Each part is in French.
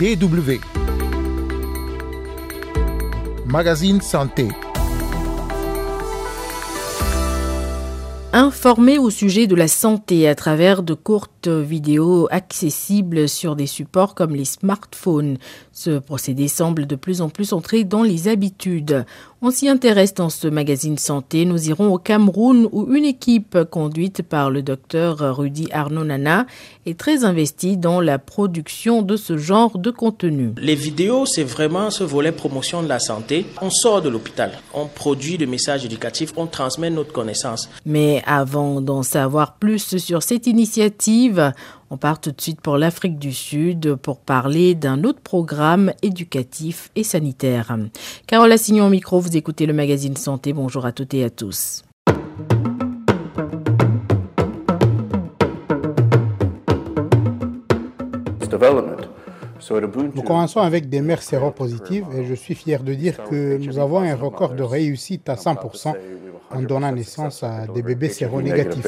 DW. Magazine Santé. Informer au sujet de la santé à travers de courtes vidéos accessibles sur des supports comme les smartphones. Ce procédé semble de plus en plus entrer dans les habitudes. On s'y intéresse dans ce magazine santé. Nous irons au Cameroun où une équipe conduite par le docteur Rudy Arnaud Nana est très investie dans la production de ce genre de contenu. Les vidéos, c'est vraiment ce volet promotion de la santé. On sort de l'hôpital, on produit des messages éducatifs, on transmet notre connaissance. Mais avant d'en savoir plus sur cette initiative, on part tout de suite pour l'Afrique du Sud pour parler d'un autre programme éducatif et sanitaire. Carole Assignon au micro, vous écoutez le magazine Santé. Bonjour à toutes et à tous. Nous commençons avec des mères séropositives et je suis fier de dire que nous avons un record de réussite à 100% en donnant naissance à des bébés séronégatifs.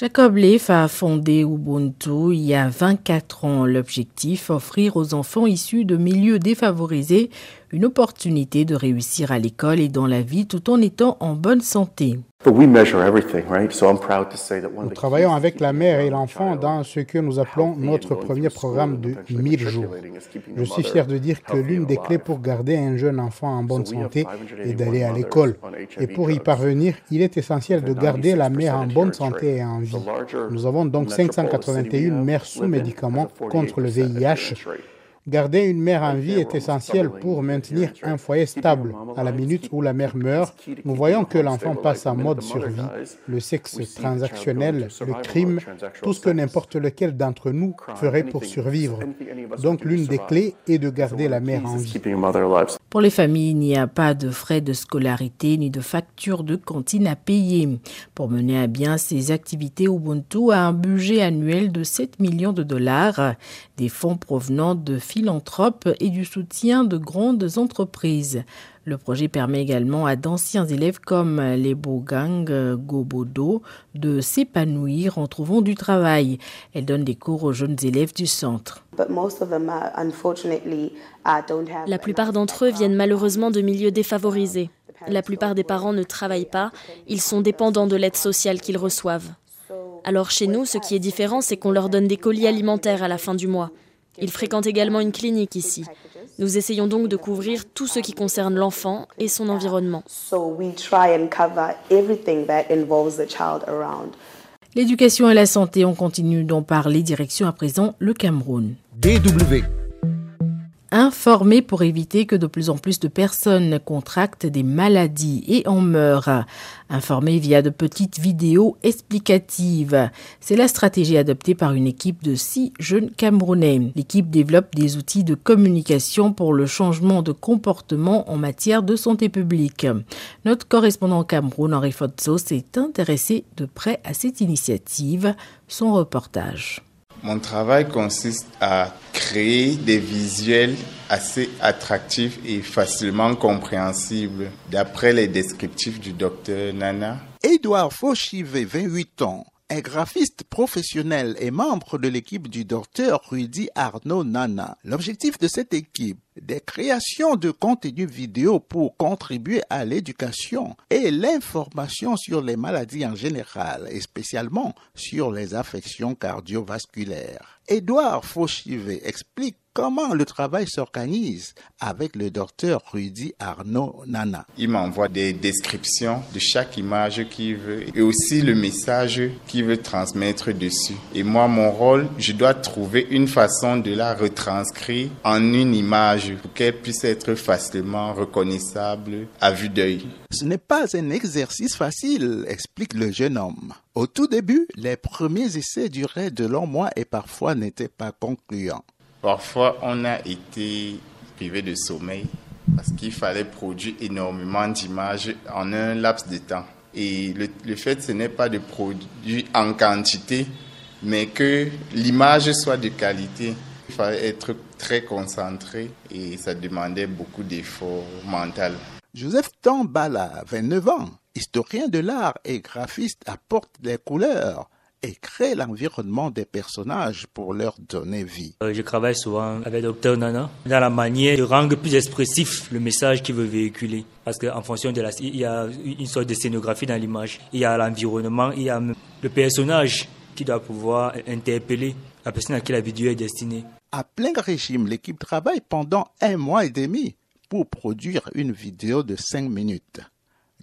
Jacob Leaf a fondé Ubuntu il y a 24 ans. L'objectif, offrir aux enfants issus de milieux défavorisés une opportunité de réussir à l'école et dans la vie tout en étant en bonne santé. Nous travaillons avec la mère et l'enfant dans ce que nous appelons notre premier programme de 1000 jours. Je suis fier de dire que l'une des clés pour garder un jeune enfant en bonne santé est d'aller à l'école. Et pour y parvenir, il est essentiel de garder la mère en bonne santé et en vie. Nous avons donc 581 mères sous médicaments contre le VIH Garder une mère en vie est essentiel pour maintenir un foyer stable. À la minute où la mère meurt, nous voyons que l'enfant passe en mode survie. Le sexe transactionnel, le crime, tout ce que n'importe lequel d'entre nous ferait pour survivre. Donc l'une des clés est de garder la mère en vie. Pour les familles, il n'y a pas de frais de scolarité ni de facture de cantine à payer. Pour mener à bien ces activités, Ubuntu a un budget annuel de 7 millions de dollars, des fonds provenant de philanthropes et du soutien de grandes entreprises. Le projet permet également à d'anciens élèves comme les Bogang Gobodo de s'épanouir en trouvant du travail. Elle donne des cours aux jeunes élèves du centre. La plupart d'entre eux viennent malheureusement de milieux défavorisés. La plupart des parents ne travaillent pas, ils sont dépendants de l'aide sociale qu'ils reçoivent. Alors chez nous, ce qui est différent, c'est qu'on leur donne des colis alimentaires à la fin du mois. Ils fréquentent également une clinique ici. Nous essayons donc de couvrir tout ce qui concerne l'enfant et son environnement. L'éducation et la santé, on continue d'en parler. Direction à présent le Cameroun. DW informer pour éviter que de plus en plus de personnes contractent des maladies et en meurent. Informer via de petites vidéos explicatives. C'est la stratégie adoptée par une équipe de six jeunes Camerounais. L'équipe développe des outils de communication pour le changement de comportement en matière de santé publique. Notre correspondant Cameroun, Henri Fotso, s'est intéressé de près à cette initiative. Son reportage. Mon travail consiste à créer des visuels assez attractifs et facilement compréhensibles d'après les descriptifs du docteur Nana. Edouard Fauchivé, 28 ans, un graphiste professionnel et membre de l'équipe du docteur Rudy Arnaud Nana. L'objectif de cette équipe des créations de contenus vidéo pour contribuer à l'éducation et l'information sur les maladies en général et spécialement sur les affections cardiovasculaires. Édouard Fauchivé explique comment le travail s'organise avec le docteur Rudy Arnaud Nana. Il m'envoie des descriptions de chaque image qu'il veut et aussi le message qu'il veut transmettre dessus. Et moi, mon rôle, je dois trouver une façon de la retranscrire en une image pour qu'elle puisse être facilement reconnaissable à vue d'œil. Ce n'est pas un exercice facile, explique le jeune homme. Au tout début, les premiers essais duraient de longs mois et parfois n'étaient pas concluants. Parfois, on a été privé de sommeil parce qu'il fallait produire énormément d'images en un laps de temps. Et le, fait, ce n'est pas de produire en quantité, mais que l'image soit de qualité. Il fallait être très concentré et ça demandait beaucoup d'efforts mentaux. Joseph Tambala, 29 ans, historien de l'art et graphiste, apporte les couleurs et crée l'environnement des personnages pour leur donner vie. Euh, je travaille souvent avec Dr Nana dans la manière de rendre plus expressif le message qu'il veut véhiculer. Parce qu'en fonction de la... Il y a une sorte de scénographie dans l'image. Il y a l'environnement, il y a le personnage qui doit pouvoir interpeller la personne à qui la vidéo est destinée. À plein régime, l'équipe travaille pendant un mois et demi pour produire une vidéo de 5 minutes.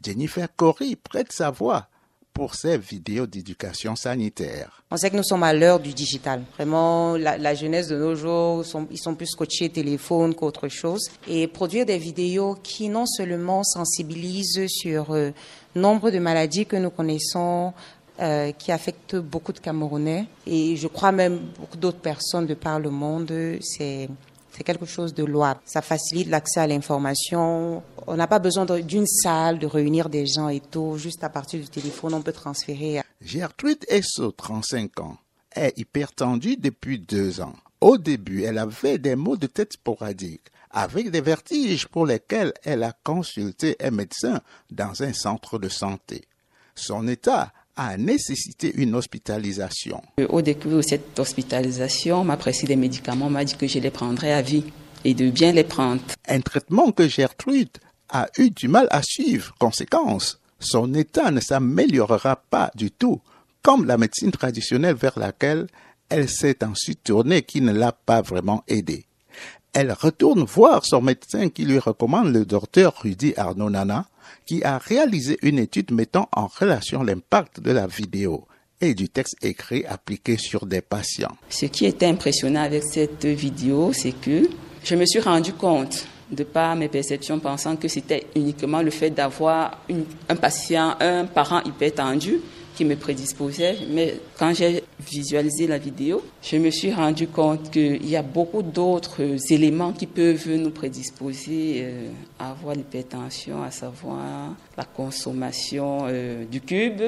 Jennifer Corey prête sa voix pour ces vidéos d'éducation sanitaire. On sait que nous sommes à l'heure du digital. Vraiment, la, jeunesse de nos jours, ils sont plus coachés téléphone qu'autre chose. Et produire des vidéos qui non seulement sensibilisent sur euh, nombre de maladies que nous connaissons, euh, qui affectent beaucoup de Camerounais, et je crois même beaucoup d'autres personnes de par le monde, c'est c'est quelque chose de louable. Ça facilite l'accès à l'information. On n'a pas besoin d'une salle, de réunir des gens et tout. Juste à partir du téléphone, on peut transférer. Gertrude Esso, 35 ans, est hypertendue depuis deux ans. Au début, elle avait des maux de tête sporadiques, avec des vertiges pour lesquels elle a consulté un médecin dans un centre de santé. Son état a nécessité une hospitalisation. Au début de cette hospitalisation, m'a prescrit des médicaments, m'a dit que je les prendrais à vie et de bien les prendre. Un traitement que Gertrude a eu du mal à suivre. Conséquence, son état ne s'améliorera pas du tout, comme la médecine traditionnelle vers laquelle elle s'est ensuite tournée qui ne l'a pas vraiment aidée. Elle retourne voir son médecin qui lui recommande le docteur Rudy Arnaud Nana, qui a réalisé une étude mettant en relation l'impact de la vidéo et du texte écrit appliqué sur des patients. Ce qui était impressionnant avec cette vidéo, c'est que je me suis rendu compte de par mes perceptions pensant que c'était uniquement le fait d'avoir un patient, un parent hyper tendu qui me prédisposait. Mais quand j'ai visualisé la vidéo, je me suis rendu compte qu'il y a beaucoup d'autres éléments qui peuvent nous prédisposer euh, à avoir l'hypertension, à savoir la consommation euh, du cube,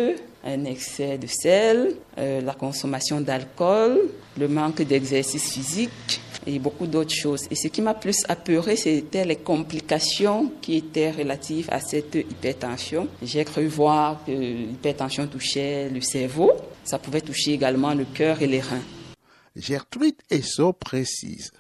un excès de sel, euh, la consommation d'alcool, le manque d'exercice physique, et beaucoup d'autres choses. Et ce qui m'a plus apeuré, c'était les complications qui étaient relatives à cette hypertension. J'ai cru voir que l'hypertension touchait le cerveau, ça pouvait toucher également le cœur et les reins. Gertrude Esso précise.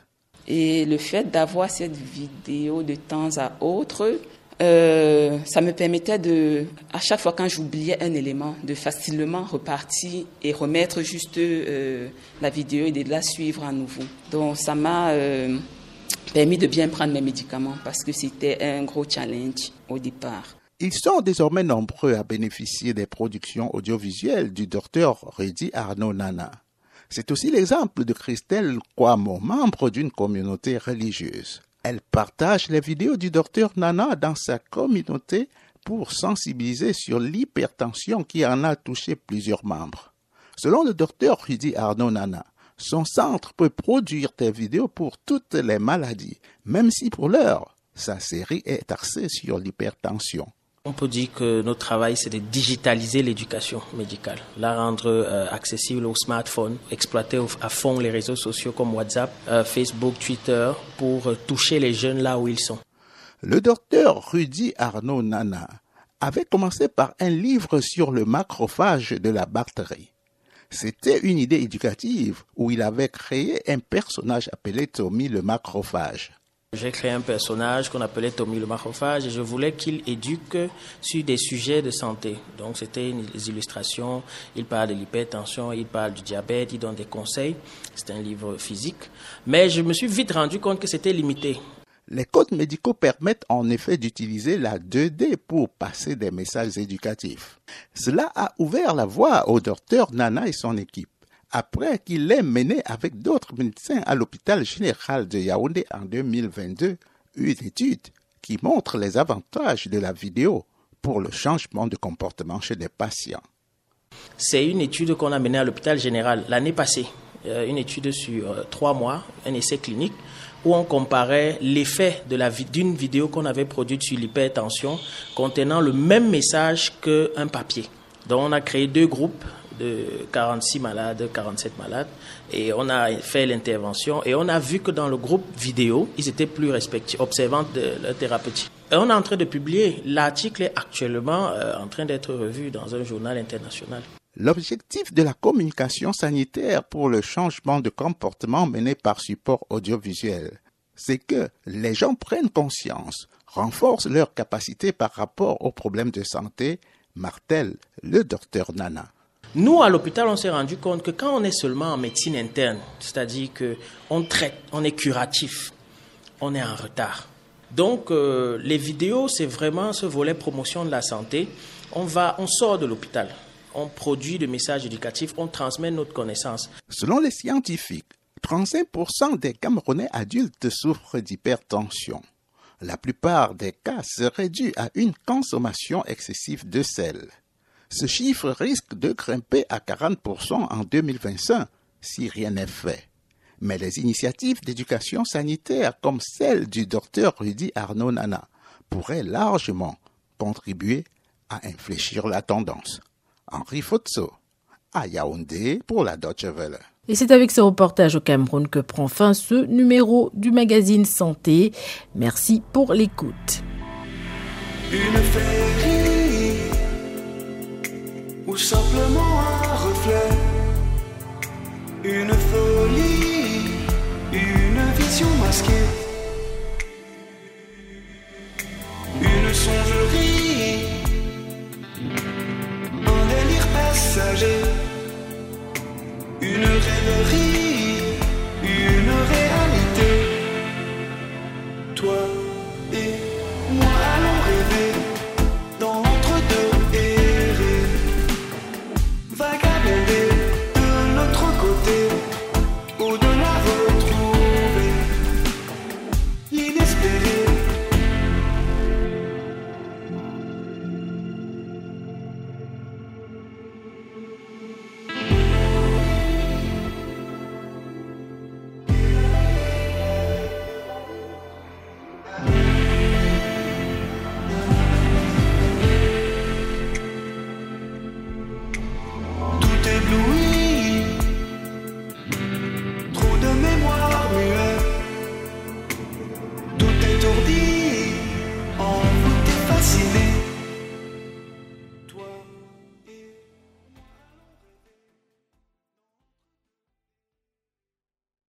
Et le fait d'avoir cette vidéo de temps à autre euh, ça me permettait de, à chaque fois quand j'oubliais un élément, de facilement repartir et remettre juste euh, la vidéo et de la suivre à nouveau. Donc ça m'a euh, permis de bien prendre mes médicaments parce que c'était un gros challenge au départ. Ils sont désormais nombreux à bénéficier des productions audiovisuelles du docteur Rudy Arnaud Nana. C'est aussi l'exemple de Christelle Kwamo, membre d'une communauté religieuse. Elle partage les vidéos du docteur Nana dans sa communauté pour sensibiliser sur l'hypertension qui en a touché plusieurs membres. Selon le docteur Rudy Arnaud Nana, son centre peut produire des vidéos pour toutes les maladies, même si pour l'heure, sa série est axée sur l'hypertension. On peut dire que notre travail, c'est de digitaliser l'éducation médicale, la rendre euh, accessible au smartphone, exploiter à fond les réseaux sociaux comme WhatsApp, euh, Facebook, Twitter, pour euh, toucher les jeunes là où ils sont. Le docteur Rudy Arnaud Nana avait commencé par un livre sur le macrophage de la bactérie. C'était une idée éducative où il avait créé un personnage appelé Tommy le macrophage. J'ai créé un personnage qu'on appelait Tommy le macrophage et je voulais qu'il éduque sur des sujets de santé. Donc c'était des illustrations, il parle de l'hypertension, il parle du diabète, il donne des conseils. C'est un livre physique. Mais je me suis vite rendu compte que c'était limité. Les codes médicaux permettent en effet d'utiliser la 2D pour passer des messages éducatifs. Cela a ouvert la voie au docteur Nana et son équipe après qu'il ait mené avec d'autres médecins à l'hôpital général de Yaoundé en 2022 une étude qui montre les avantages de la vidéo pour le changement de comportement chez les patients. C'est une étude qu'on a menée à l'hôpital général l'année passée, euh, une étude sur euh, trois mois, un essai clinique, où on comparait l'effet d'une vidéo qu'on avait produite sur l'hypertension contenant le même message qu'un papier. Donc on a créé deux groupes, de 46 malades, 47 malades. Et on a fait l'intervention et on a vu que dans le groupe vidéo, ils étaient plus respectueux, observant de la thérapeutique. Et on est en train de publier. L'article est actuellement euh, en train d'être revu dans un journal international. L'objectif de la communication sanitaire pour le changement de comportement mené par support audiovisuel, c'est que les gens prennent conscience, renforcent leur capacité par rapport aux problèmes de santé, martèle le docteur Nana. Nous, à l'hôpital, on s'est rendu compte que quand on est seulement en médecine interne, c'est-à-dire qu'on traite, on est curatif, on est en retard. Donc, euh, les vidéos, c'est vraiment ce volet promotion de la santé. On va, on sort de l'hôpital, on produit des messages éducatifs, on transmet notre connaissance. Selon les scientifiques, 35% des Camerounais adultes souffrent d'hypertension. La plupart des cas seraient dus à une consommation excessive de sel. Ce chiffre risque de grimper à 40% en 2025 si rien n'est fait. Mais les initiatives d'éducation sanitaire comme celle du docteur Rudy Arnaud Nana pourraient largement contribuer à infléchir la tendance. Henri Fotso, à Yaoundé pour la Deutsche Welle. Et c'est avec ce reportage au Cameroun que prend fin ce numéro du magazine Santé. Merci pour l'écoute. Une ou simplement un reflet, une folie, une vision masquée, une songerie, un délire passager,